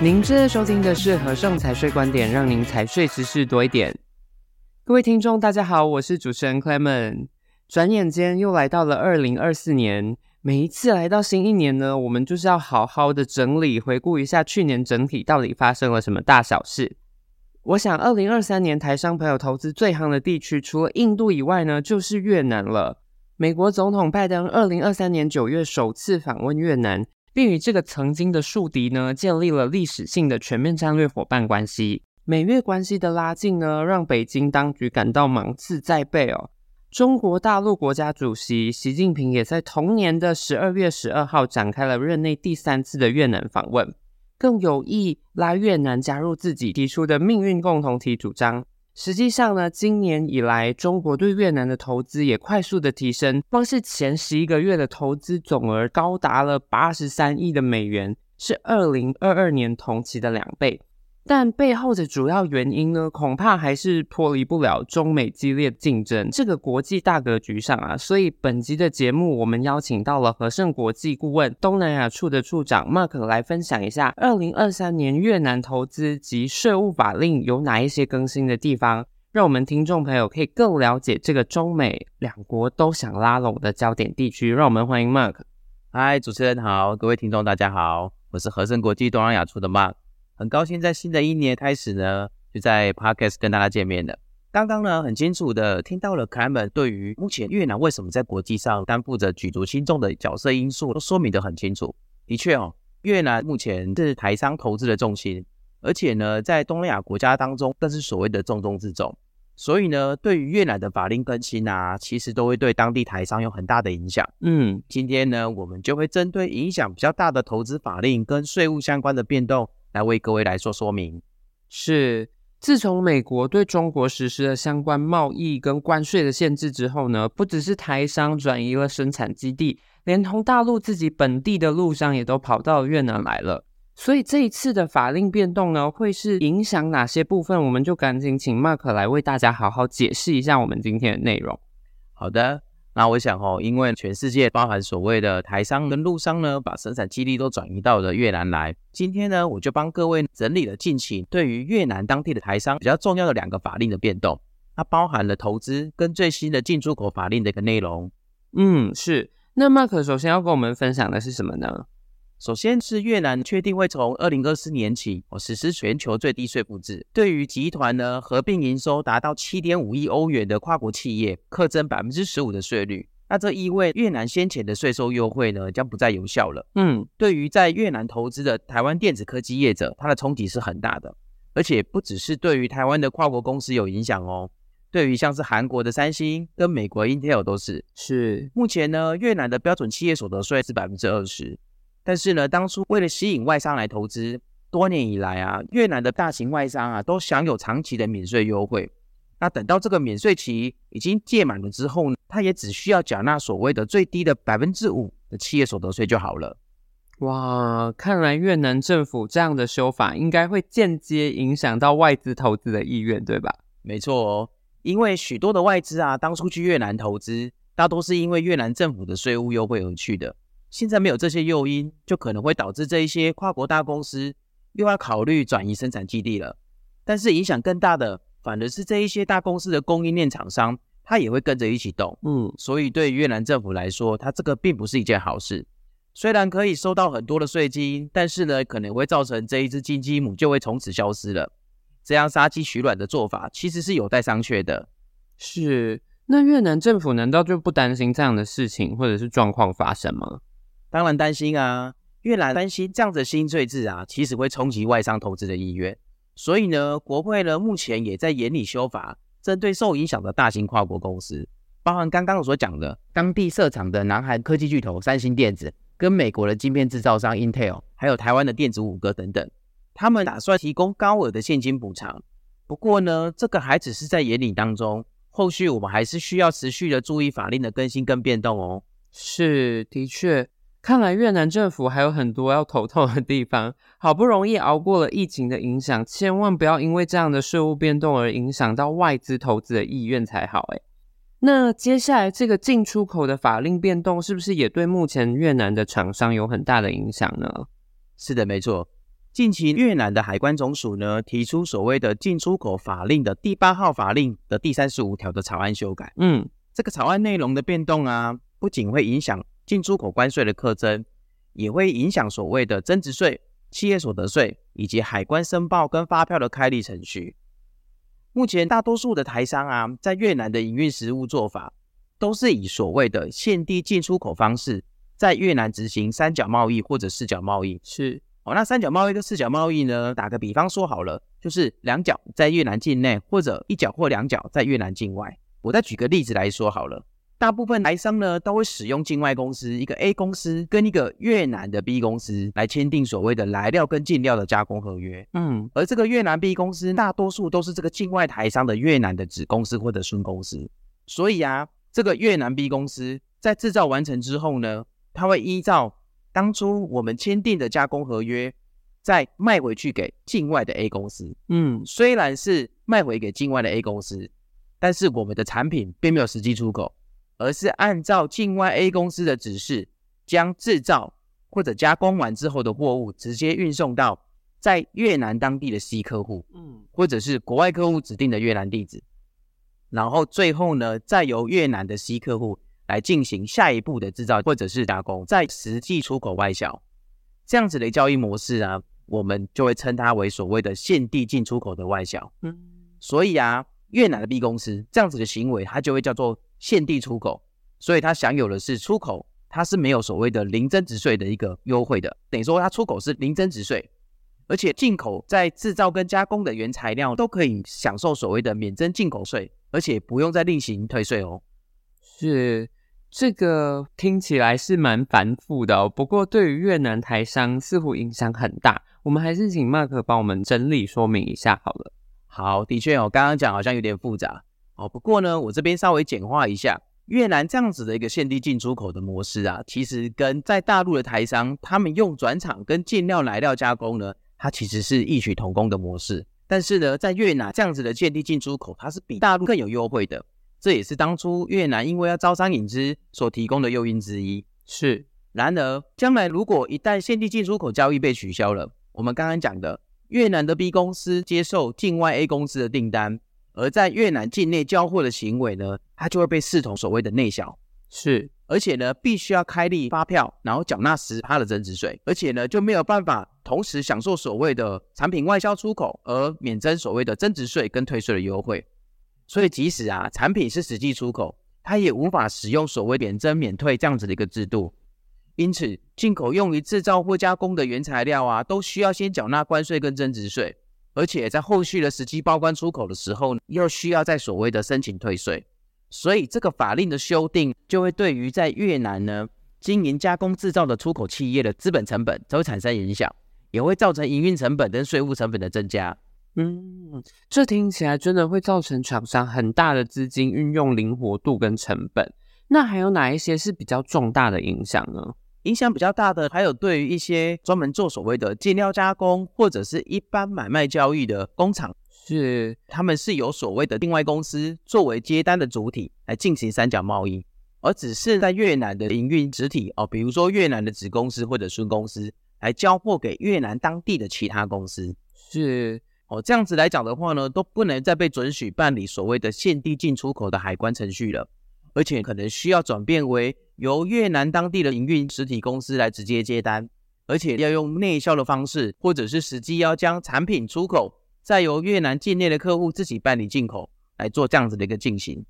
您正在收听的是和盛财税观点，让您财税知识多一点。各位听众，大家好，我是主持人 Clement。转眼间又来到了二零二四年，每一次来到新一年呢，我们就是要好好的整理、回顾一下去年整体到底发生了什么大小事。我想，二零二三年台商朋友投资最夯的地区，除了印度以外呢，就是越南了。美国总统拜登二零二三年九月首次访问越南。并与这个曾经的宿敌呢，建立了历史性的全面战略伙伴关系。美越关系的拉近呢，让北京当局感到芒刺在背哦。中国大陆国家主席习近平也在同年的十二月十二号展开了任内第三次的越南访问，更有意拉越南加入自己提出的命运共同体主张。实际上呢，今年以来，中国对越南的投资也快速的提升，光是前十一个月的投资总额高达了八十三亿的美元，是二零二二年同期的两倍。但背后的主要原因呢，恐怕还是脱离不了中美激烈竞争这个国际大格局上啊。所以本集的节目，我们邀请到了和盛国际顾问东南亚处的处长 Mark 来分享一下二零二三年越南投资及税务法令有哪一些更新的地方，让我们听众朋友可以更了解这个中美两国都想拉拢的焦点地区。让我们欢迎 Mark。嗨，主持人好，各位听众大家好，我是和盛国际东南亚处的 Mark。很高兴在新的一年开始呢，就在 Podcast 跟大家见面了。刚刚呢，很清楚的听到了 c l a m e n 对于目前越南为什么在国际上担负着举足轻重的角色因素，都说明得很清楚。的确哦，越南目前是台商投资的重心，而且呢，在东南亚国家当中更是所谓的重中之重。所以呢，对于越南的法令更新啊，其实都会对当地台商有很大的影响。嗯，今天呢，我们就会针对影响比较大的投资法令跟税务相关的变动。来为各位来做说明，是自从美国对中国实施了相关贸易跟关税的限制之后呢，不只是台商转移了生产基地，连同大陆自己本地的陆商也都跑到越南来了。所以这一次的法令变动呢，会是影响哪些部分？我们就赶紧请 Mark 来为大家好好解释一下我们今天的内容。好的。那我想哦，因为全世界包含所谓的台商跟陆商呢，把生产基地都转移到了越南来。今天呢，我就帮各位整理了近期对于越南当地的台商比较重要的两个法令的变动，它包含了投资跟最新的进出口法令的一个内容。嗯，是。那 Mark 首先要跟我们分享的是什么呢？首先是越南确定会从二零二四年起，哦，实施全球最低税负制，对于集团呢合并营收达到七点五亿欧元的跨国企业，课征百分之十五的税率。那这意味越南先前的税收优惠呢将不再有效了。嗯，对于在越南投资的台湾电子科技业者，它的冲击是很大的，而且不只是对于台湾的跨国公司有影响哦，对于像是韩国的三星跟美国 Intel 都是。是，目前呢越南的标准企业所得税是百分之二十。但是呢，当初为了吸引外商来投资，多年以来啊，越南的大型外商啊都享有长期的免税优惠。那等到这个免税期已经届满了之后呢，他也只需要缴纳所谓的最低的百分之五的企业所得税就好了。哇，看来越南政府这样的修法应该会间接影响到外资投资的意愿，对吧？没错哦，因为许多的外资啊，当初去越南投资，大多是因为越南政府的税务优惠而去的。现在没有这些诱因，就可能会导致这一些跨国大公司又要考虑转移生产基地了。但是影响更大的，反而是这一些大公司的供应链厂商，它也会跟着一起动。嗯，所以对越南政府来说，它这个并不是一件好事。虽然可以收到很多的税金，但是呢，可能会造成这一只金鸡母就会从此消失了。这样杀鸡取卵的做法，其实是有待商榷的。是，那越南政府难道就不担心这样的事情或者是状况发生吗？当然担心啊，越南担心这样的新税制啊，其实会冲击外商投资的意愿。所以呢，国会呢目前也在研拟修法，针对受影响的大型跨国公司，包含刚刚所讲的当地设厂的南韩科技巨头三星电子，跟美国的晶片制造商 Intel，还有台湾的电子五哥等等，他们打算提供高额的现金补偿。不过呢，这个还只是在研拟当中，后续我们还是需要持续的注意法令的更新跟变动哦。是，的确。看来越南政府还有很多要头痛的地方，好不容易熬过了疫情的影响，千万不要因为这样的税务变动而影响到外资投资的意愿才好。诶，那接下来这个进出口的法令变动，是不是也对目前越南的厂商有很大的影响呢？是的，没错。近期越南的海关总署呢，提出所谓的进出口法令的第八号法令的第三十五条的草案修改。嗯，这个草案内容的变动啊，不仅会影响进出口关税的课征，也会影响所谓的增值税、企业所得税以及海关申报跟发票的开立程序。目前大多数的台商啊，在越南的营运实务做法，都是以所谓的现地进出口方式，在越南执行三角贸易或者四角贸易。是。哦，那三角贸易跟四角贸易呢？打个比方说好了，就是两角在越南境内，或者一角或两角在越南境外。我再举个例子来说好了，大部分台商呢都会使用境外公司，一个 A 公司跟一个越南的 B 公司来签订所谓的来料跟进料的加工合约。嗯，而这个越南 B 公司大多数都是这个境外台商的越南的子公司或者孙公司，所以啊，这个越南 B 公司在制造完成之后呢，它会依照当初我们签订的加工合约，再卖回去给境外的 A 公司。嗯，虽然是卖回给境外的 A 公司，但是我们的产品并没有实际出口，而是按照境外 A 公司的指示，将制造或者加工完之后的货物直接运送到在越南当地的 C 客户，嗯，或者是国外客户指定的越南地址，然后最后呢，再由越南的 C 客户。来进行下一步的制造或者是加工，再实际出口外销，这样子的交易模式啊，我们就会称它为所谓的现地进出口的外销。嗯，所以啊，越南的 B 公司这样子的行为，它就会叫做现地出口，所以它享有的是出口，它是没有所谓的零增值税的一个优惠的，等于说它出口是零增值税，而且进口在制造跟加工的原材料都可以享受所谓的免征进口税，而且不用再另行退税哦。是。这个听起来是蛮繁复的哦，不过对于越南台商似乎影响很大。我们还是请 Mark 帮我们整理说明一下好了。好，的确哦，刚刚讲好像有点复杂哦。不过呢，我这边稍微简化一下，越南这样子的一个限地进出口的模式啊，其实跟在大陆的台商他们用转厂跟进料来料加工呢，它其实是异曲同工的模式。但是呢，在越南这样子的限地进出口，它是比大陆更有优惠的。这也是当初越南因为要招商引资所提供的诱因之一。是，然而将来如果一旦限地进出口交易被取消了，我们刚刚讲的越南的 B 公司接受境外 A 公司的订单，而在越南境内交货的行为呢，它就会被视同所谓的内销。是，而且呢，必须要开立发票，然后缴纳十趴的增值税，而且呢，就没有办法同时享受所谓的产品外销出口而免征所谓的增值税跟退税的优惠。所以，即使啊产品是实际出口，它也无法使用所谓免征免退这样子的一个制度。因此，进口用于制造或加工的原材料啊，都需要先缴纳关税跟增值税，而且在后续的时机报关出口的时候，又需要在所谓的申请退税。所以，这个法令的修订，就会对于在越南呢经营加工制造的出口企业的资本成本，都会产生影响，也会造成营运成本跟税务成本的增加。嗯，这听起来真的会造成厂商很大的资金运用灵活度跟成本。那还有哪一些是比较重大的影响呢？影响比较大的，还有对于一些专门做所谓的进料加工或者是一般买卖交易的工厂，是他们是由所谓的境外公司作为接单的主体来进行三角贸易，而只是在越南的营运实体哦，比如说越南的子公司或者孙公司来交货给越南当地的其他公司，是。哦，这样子来讲的话呢，都不能再被准许办理所谓的现地进出口的海关程序了，而且可能需要转变为由越南当地的营运实体公司来直接接单，而且要用内销的方式，或者是实际要将产品出口，再由越南境内的客户自己办理进口来做这样子的一个进行。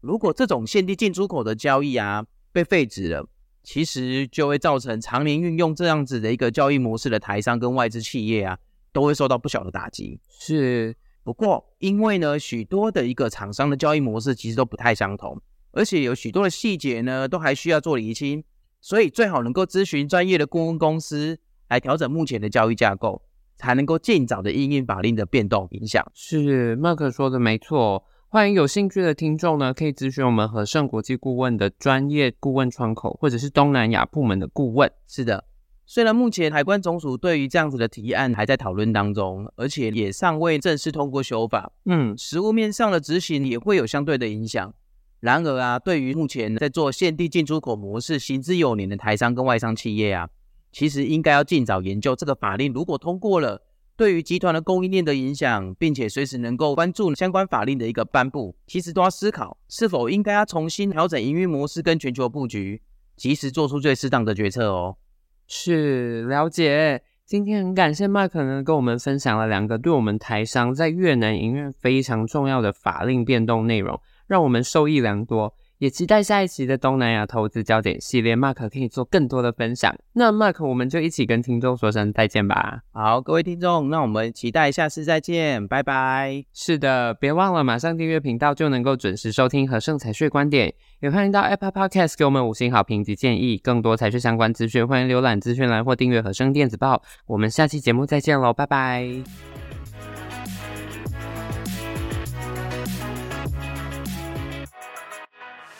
如果这种限定进出口的交易啊被废止了，其实就会造成常年运用这样子的一个交易模式的台商跟外资企业啊。都会受到不小的打击。是，不过因为呢，许多的一个厂商的交易模式其实都不太相同，而且有许多的细节呢，都还需要做厘清，所以最好能够咨询专业的顾问公司来调整目前的交易架构，才能够尽早的应应法令的变动影响。是，Mark 说的没错。欢迎有兴趣的听众呢，可以咨询我们和盛国际顾问的专业顾问窗口，或者是东南亚部门的顾问。是的。虽然目前海关总署对于这样子的提案还在讨论当中，而且也尚未正式通过修法，嗯，实务面上的执行也会有相对的影响。然而啊，对于目前在做限地进出口模式行之有年的台商跟外商企业啊，其实应该要尽早研究这个法令，如果通过了，对于集团的供应链的影响，并且随时能够关注相关法令的一个颁布，其实都要思考是否应该要重新调整营运模式跟全球布局，及时做出最适当的决策哦。是，了解。今天很感谢 Mark 呢，跟我们分享了两个对我们台商在越南营运非常重要的法令变动内容，让我们受益良多。也期待下一期的东南亚投资焦点系列，Mark 可以做更多的分享。那 Mark，我们就一起跟听众说声再见吧。好，各位听众，那我们期待下次再见，拜拜。是的，别忘了马上订阅频道，就能够准时收听和盛财税观点。也欢迎到 Apple Podcast 给我们五星好评及建议。更多财税相关资讯，欢迎浏览资讯栏或订阅和盛电子报。我们下期节目再见喽，拜拜。